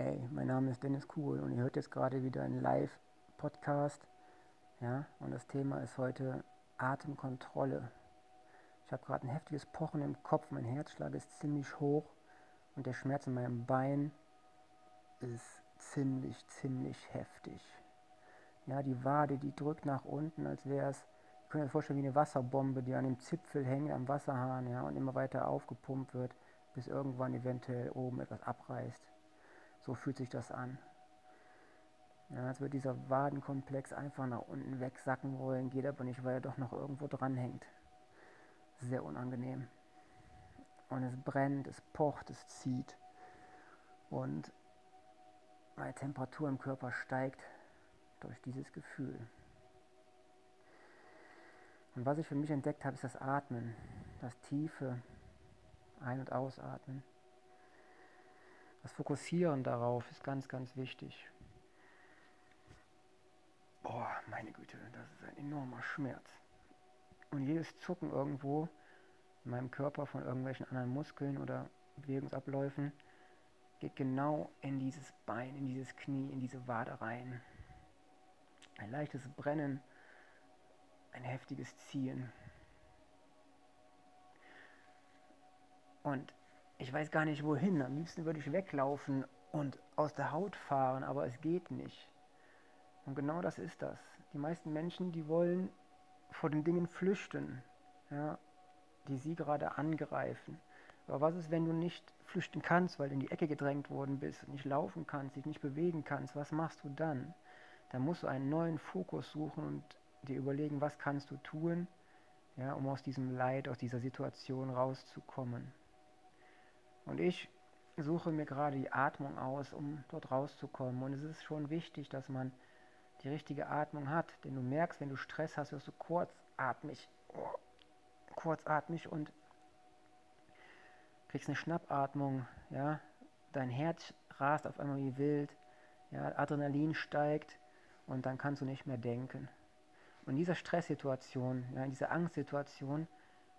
Hey, mein Name ist Dennis Kuhl und ihr hört jetzt gerade wieder einen Live-Podcast. Ja, und das Thema ist heute Atemkontrolle. Ich habe gerade ein heftiges Pochen im Kopf, mein Herzschlag ist ziemlich hoch und der Schmerz in meinem Bein ist ziemlich, ziemlich heftig. Ja, die Wade, die drückt nach unten, als wäre es, ihr könnt euch vorstellen, wie eine Wasserbombe, die an dem Zipfel hängt, am Wasserhahn, ja, und immer weiter aufgepumpt wird, bis irgendwann eventuell oben etwas abreißt. So fühlt sich das an. Ja, als würde dieser Wadenkomplex einfach nach unten wegsacken wollen, geht aber nicht, weil er doch noch irgendwo dranhängt. Sehr unangenehm. Und es brennt, es pocht, es zieht. Und meine Temperatur im Körper steigt durch dieses Gefühl. Und was ich für mich entdeckt habe, ist das Atmen, das tiefe Ein- und Ausatmen. Das Fokussieren darauf ist ganz, ganz wichtig. Boah, meine Güte, das ist ein enormer Schmerz. Und jedes Zucken irgendwo in meinem Körper von irgendwelchen anderen Muskeln oder Bewegungsabläufen geht genau in dieses Bein, in dieses Knie, in diese Wade rein. Ein leichtes Brennen, ein heftiges Ziehen. Und ich weiß gar nicht wohin. Am liebsten würde ich weglaufen und aus der Haut fahren, aber es geht nicht. Und genau das ist das. Die meisten Menschen, die wollen vor den Dingen flüchten, ja, die sie gerade angreifen. Aber was ist, wenn du nicht flüchten kannst, weil du in die Ecke gedrängt worden bist nicht laufen kannst, dich nicht bewegen kannst? Was machst du dann? Da musst du einen neuen Fokus suchen und dir überlegen, was kannst du tun, ja, um aus diesem Leid, aus dieser Situation rauszukommen. Und ich suche mir gerade die Atmung aus, um dort rauszukommen. Und es ist schon wichtig, dass man die richtige Atmung hat. Denn du merkst, wenn du Stress hast, wirst du kurzatmig, oh, kurzatmig und kriegst eine Schnappatmung, ja, dein Herz rast auf einmal wie wild, ja, Adrenalin steigt und dann kannst du nicht mehr denken. Und in dieser Stresssituation, ja, in dieser Angstsituation,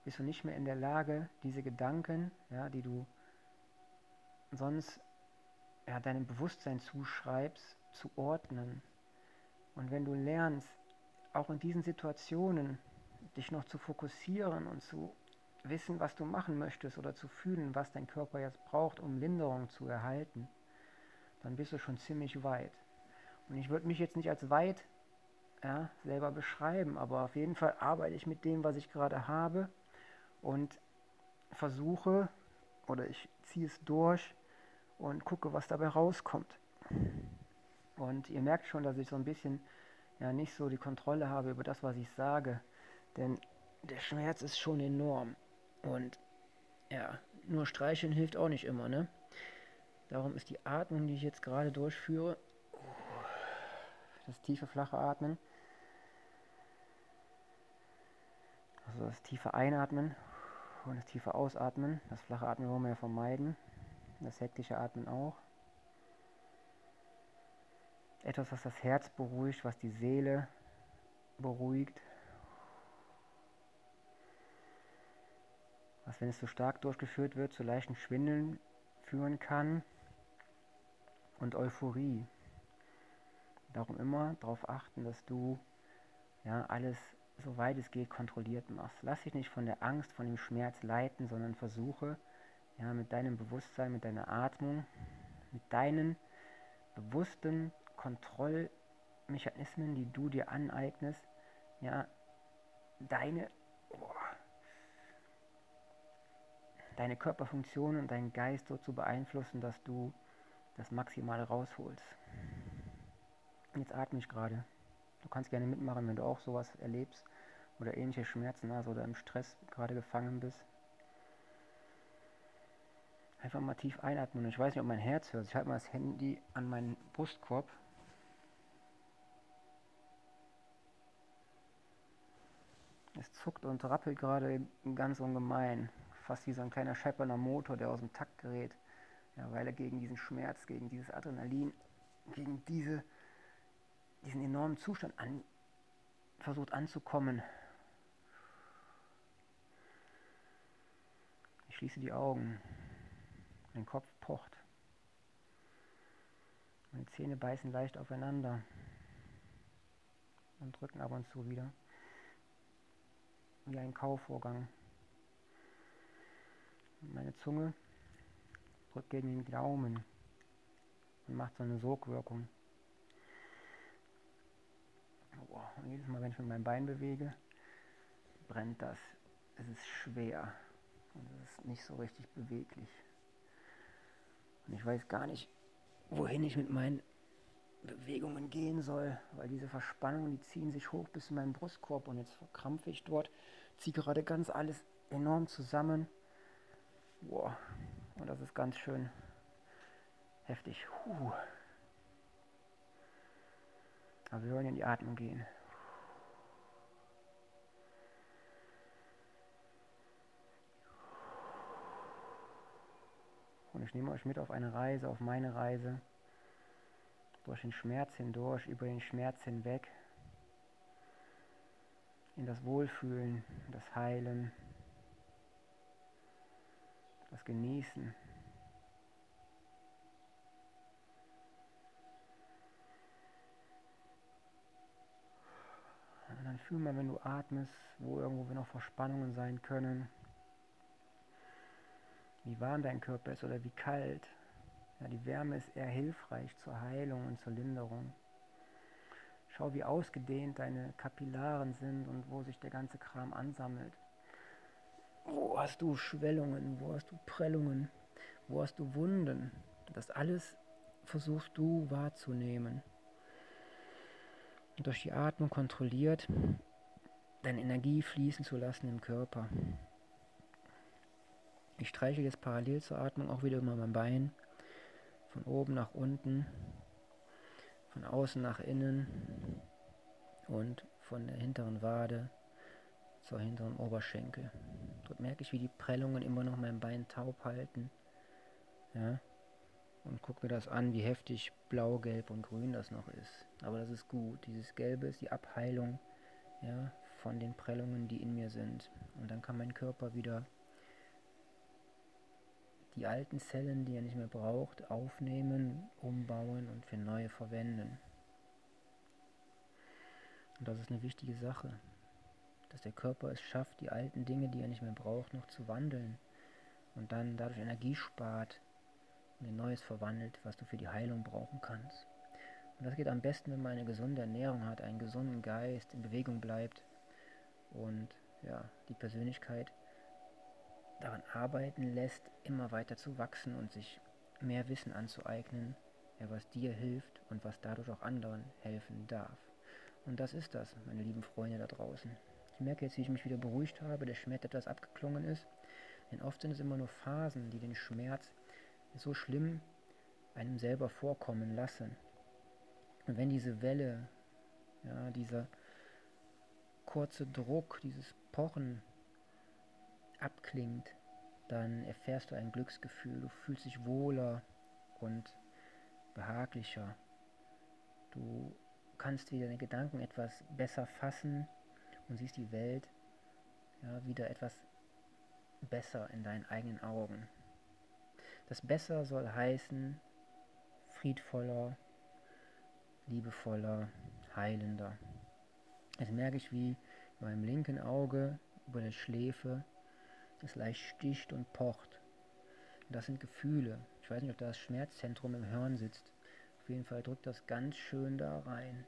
bist du nicht mehr in der Lage, diese Gedanken, ja, die du sonst ja, deinem Bewusstsein zuschreibst, zu ordnen. Und wenn du lernst, auch in diesen Situationen dich noch zu fokussieren und zu wissen, was du machen möchtest oder zu fühlen, was dein Körper jetzt braucht, um Linderung zu erhalten, dann bist du schon ziemlich weit. Und ich würde mich jetzt nicht als weit ja, selber beschreiben, aber auf jeden Fall arbeite ich mit dem, was ich gerade habe und versuche oder ich ziehe es durch und gucke, was dabei rauskommt. Und ihr merkt schon, dass ich so ein bisschen ja nicht so die Kontrolle habe über das, was ich sage, denn der Schmerz ist schon enorm und ja, nur streicheln hilft auch nicht immer, ne? Darum ist die Atmung, die ich jetzt gerade durchführe, das tiefe flache Atmen, also das tiefe Einatmen und das tiefe Ausatmen, das flache Atmen wollen wir ja vermeiden das hektische Atmen auch. Etwas, was das Herz beruhigt, was die Seele beruhigt. Was, wenn es zu so stark durchgeführt wird, zu leichten Schwindeln führen kann. Und Euphorie. Darum immer darauf achten, dass du ja, alles, soweit es geht, kontrolliert machst. Lass dich nicht von der Angst, von dem Schmerz leiten, sondern versuche, ja, mit deinem Bewusstsein, mit deiner Atmung, mit deinen bewussten Kontrollmechanismen, die du dir aneignest, ja, deine, oh, deine Körperfunktion und deinen Geist so zu beeinflussen, dass du das Maximale rausholst. Jetzt atme ich gerade. Du kannst gerne mitmachen, wenn du auch sowas erlebst oder ähnliche Schmerzen hast oder im Stress gerade gefangen bist. Einfach mal tief einatmen. Ich weiß nicht, ob mein Herz hört. Ich halte mal das Handy an meinen Brustkorb. Es zuckt und rappelt gerade ganz ungemein. Fast wie so ein kleiner scheppernder Motor, der aus dem Takt gerät. Ja, weil er gegen diesen Schmerz, gegen dieses Adrenalin, gegen diese, diesen enormen Zustand an, versucht anzukommen. Ich schließe die Augen. Mein Kopf pocht. Meine Zähne beißen leicht aufeinander und drücken ab und zu wieder. Wie ein Kaufvorgang. Meine Zunge drückt gegen den Daumen und macht so eine Sogwirkung. Und jedes Mal, wenn ich mit meinem Bein bewege, brennt das. Es ist schwer und es ist nicht so richtig beweglich. Und ich weiß gar nicht, wohin ich mit meinen Bewegungen gehen soll, weil diese Verspannungen, die ziehen sich hoch bis in meinen Brustkorb und jetzt verkrampfe ich dort, ziehe gerade ganz alles enorm zusammen. Boah, und das ist ganz schön heftig. Puh. Aber wir wollen in die Atmung gehen. Und ich nehme euch mit auf eine Reise, auf meine Reise, durch den Schmerz hindurch, über den Schmerz hinweg, in das Wohlfühlen, das Heilen, das Genießen. Und dann fühl mal, wenn du atmest, wo irgendwo noch Verspannungen sein können wie warm dein Körper ist oder wie kalt. Ja, die Wärme ist eher hilfreich zur Heilung und zur Linderung. Schau, wie ausgedehnt deine Kapillaren sind und wo sich der ganze Kram ansammelt. Wo hast du Schwellungen, wo hast du Prellungen, wo hast du Wunden? Das alles versuchst du wahrzunehmen. Und durch die Atmung kontrolliert deine Energie fließen zu lassen im Körper. Ich streiche jetzt parallel zur Atmung auch wieder immer mein Bein. Von oben nach unten, von außen nach innen und von der hinteren Wade zur hinteren Oberschenkel. Dort merke ich, wie die Prellungen immer noch mein Bein taub halten. Ja. Und gucke mir das an, wie heftig blau, gelb und grün das noch ist. Aber das ist gut. Dieses Gelbe ist die Abheilung ja, von den Prellungen, die in mir sind. Und dann kann mein Körper wieder die alten Zellen, die er nicht mehr braucht, aufnehmen, umbauen und für neue verwenden. Und das ist eine wichtige Sache, dass der Körper es schafft, die alten Dinge, die er nicht mehr braucht, noch zu wandeln und dann dadurch Energie spart und in Neues verwandelt, was du für die Heilung brauchen kannst. Und das geht am besten, wenn man eine gesunde Ernährung hat, einen gesunden Geist, in Bewegung bleibt und ja, die Persönlichkeit daran arbeiten lässt, immer weiter zu wachsen und sich mehr Wissen anzueignen, ja, was dir hilft und was dadurch auch anderen helfen darf. Und das ist das, meine lieben Freunde da draußen. Ich merke jetzt, wie ich mich wieder beruhigt habe, der Schmerz etwas abgeklungen ist. Denn oft sind es immer nur Phasen, die den Schmerz so schlimm einem selber vorkommen lassen. Und wenn diese Welle, ja, dieser kurze Druck, dieses Pochen abklingt, dann erfährst du ein Glücksgefühl, du fühlst dich wohler und behaglicher. Du kannst wieder deine Gedanken etwas besser fassen und siehst die Welt ja, wieder etwas besser in deinen eigenen Augen. Das Besser soll heißen friedvoller, liebevoller, heilender. Jetzt merke ich, wie in meinem linken Auge über der Schläfe es leicht sticht und pocht. Und das sind Gefühle. Ich weiß nicht, ob da das Schmerzzentrum im Hirn sitzt. Auf jeden Fall drückt das ganz schön da rein.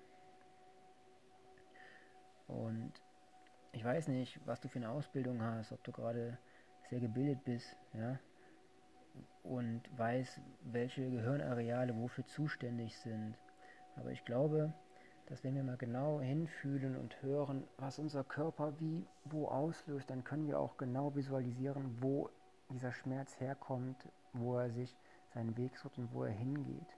Und ich weiß nicht, was du für eine Ausbildung hast, ob du gerade sehr gebildet bist, ja, und weiß, welche Gehirnareale wofür zuständig sind. Aber ich glaube, dass wenn wir mal genau hinfühlen und hören, was unser Körper wie wo auslöst, dann können wir auch genau visualisieren, wo dieser Schmerz herkommt, wo er sich seinen Weg sucht und wo er hingeht.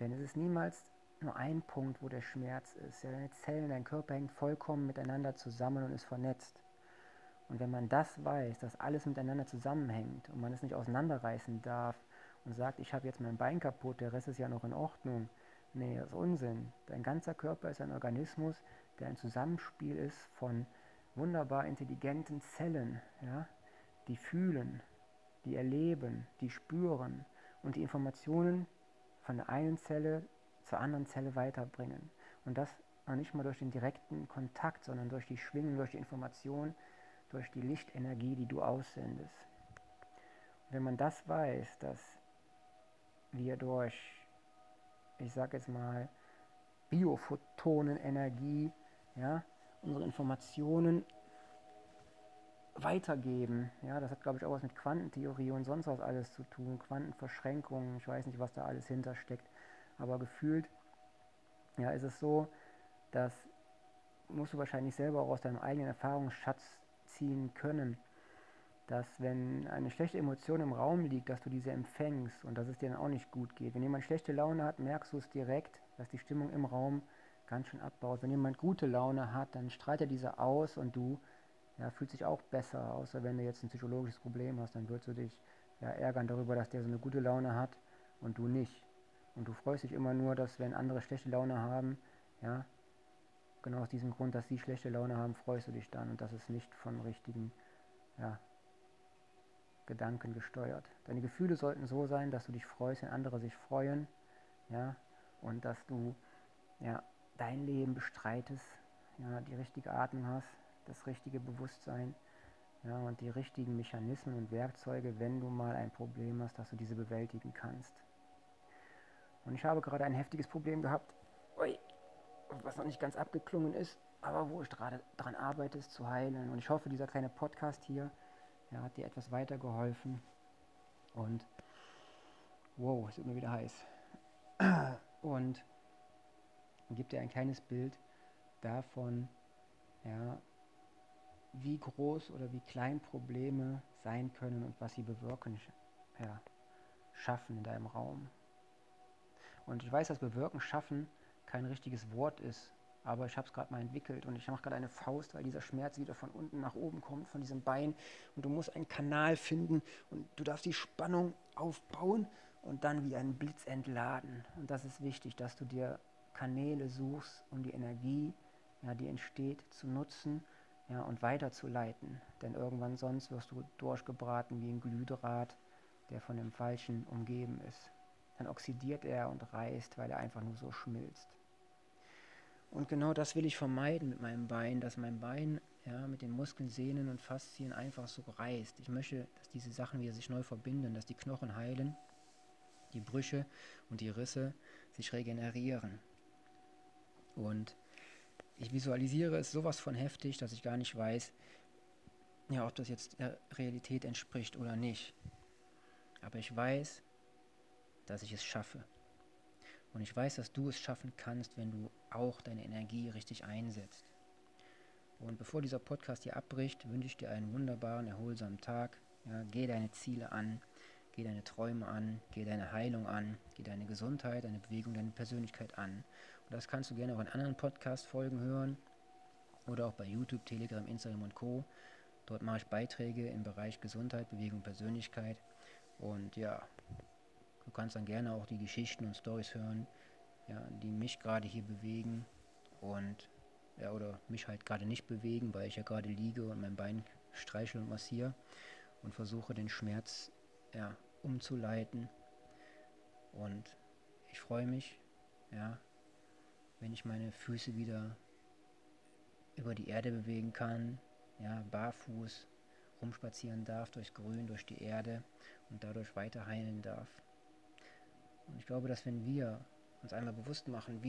Denn es ist niemals nur ein Punkt, wo der Schmerz ist. Ja, deine Zellen, dein Körper hängt vollkommen miteinander zusammen und ist vernetzt. Und wenn man das weiß, dass alles miteinander zusammenhängt und man es nicht auseinanderreißen darf und sagt, ich habe jetzt mein Bein kaputt, der Rest ist ja noch in Ordnung, Nee, das ist Unsinn. Dein ganzer Körper ist ein Organismus, der ein Zusammenspiel ist von wunderbar intelligenten Zellen, ja, die fühlen, die erleben, die spüren und die Informationen von der einen Zelle zur anderen Zelle weiterbringen. Und das noch nicht mal durch den direkten Kontakt, sondern durch die Schwingung, durch die Information, durch die Lichtenergie, die du aussendest. Und wenn man das weiß, dass wir durch, ich sage jetzt mal, Biophotonenenergie, ja, unsere Informationen weitergeben. Ja, das hat, glaube ich, auch was mit Quantentheorie und sonst was alles zu tun. Quantenverschränkungen, ich weiß nicht, was da alles hintersteckt. Aber gefühlt, ja, ist es so, dass musst du wahrscheinlich selber auch aus deinem eigenen Erfahrungsschatz ziehen können, dass wenn eine schlechte Emotion im Raum liegt, dass du diese empfängst und dass es dir dann auch nicht gut geht. Wenn jemand schlechte Laune hat, merkst du es direkt, dass die Stimmung im Raum ganz schön abbaut. Wenn jemand gute Laune hat, dann strahlt er diese aus und du ja, fühlt sich auch besser, außer wenn du jetzt ein psychologisches Problem hast, dann würdest du dich ja, ärgern darüber, dass der so eine gute Laune hat und du nicht. Und du freust dich immer nur, dass wenn andere schlechte Laune haben, ja, genau aus diesem Grund, dass sie schlechte Laune haben, freust du dich dann und das ist nicht von richtigen ja, Gedanken gesteuert. Deine Gefühle sollten so sein, dass du dich freust, wenn andere sich freuen, ja, und dass du ja, dein Leben bestreitest, ja, die richtige Atmung hast, das richtige Bewusstsein ja, und die richtigen Mechanismen und Werkzeuge, wenn du mal ein Problem hast, dass du diese bewältigen kannst. Und ich habe gerade ein heftiges Problem gehabt, was noch nicht ganz abgeklungen ist, aber wo ich gerade daran arbeite, es zu heilen. Und ich hoffe, dieser kleine Podcast hier ja, hat dir etwas weitergeholfen. Und wow, es wird mir wieder heiß. Und gibt dir ein kleines Bild davon, ja, wie groß oder wie klein Probleme sein können und was sie bewirken, ja, schaffen in deinem Raum. Und ich weiß, dass bewirken, schaffen kein richtiges Wort ist, aber ich habe es gerade mal entwickelt und ich mache gerade eine Faust, weil dieser Schmerz wieder von unten nach oben kommt, von diesem Bein. Und du musst einen Kanal finden und du darfst die Spannung aufbauen und dann wie ein Blitz entladen. Und das ist wichtig, dass du dir Kanäle suchst, um die Energie, ja, die entsteht, zu nutzen ja, und weiterzuleiten. Denn irgendwann sonst wirst du durchgebraten wie ein Glühdraht, der von dem Falschen umgeben ist. Dann oxidiert er und reißt, weil er einfach nur so schmilzt. Und genau das will ich vermeiden mit meinem Bein, dass mein Bein ja, mit den Muskeln, Sehnen und Faszien einfach so reißt. Ich möchte, dass diese Sachen wieder sich neu verbinden, dass die Knochen heilen, die Brüche und die Risse sich regenerieren. Und ich visualisiere es sowas von heftig, dass ich gar nicht weiß, ja, ob das jetzt der Realität entspricht oder nicht. Aber ich weiß, dass ich es schaffe. Und ich weiß, dass du es schaffen kannst, wenn du auch deine Energie richtig einsetzt. Und bevor dieser Podcast hier abbricht, wünsche ich dir einen wunderbaren, erholsamen Tag. Ja, geh deine Ziele an, geh deine Träume an, geh deine Heilung an, geh deine Gesundheit, deine Bewegung, deine Persönlichkeit an. Und das kannst du gerne auch in anderen Podcast-Folgen hören oder auch bei YouTube, Telegram, Instagram und Co. Dort mache ich Beiträge im Bereich Gesundheit, Bewegung, Persönlichkeit. Und ja, du kannst dann gerne auch die Geschichten und Stories hören, ja, die mich gerade hier bewegen und ja, oder mich halt gerade nicht bewegen, weil ich ja gerade liege und mein Bein streichel und massiere und versuche den Schmerz ja, umzuleiten. Und ich freue mich, ja, wenn ich meine Füße wieder über die Erde bewegen kann, ja, barfuß rumspazieren darf durchs Grün, durch die Erde und dadurch weiter heilen darf. Und ich glaube, dass wenn wir uns einmal bewusst machen, wie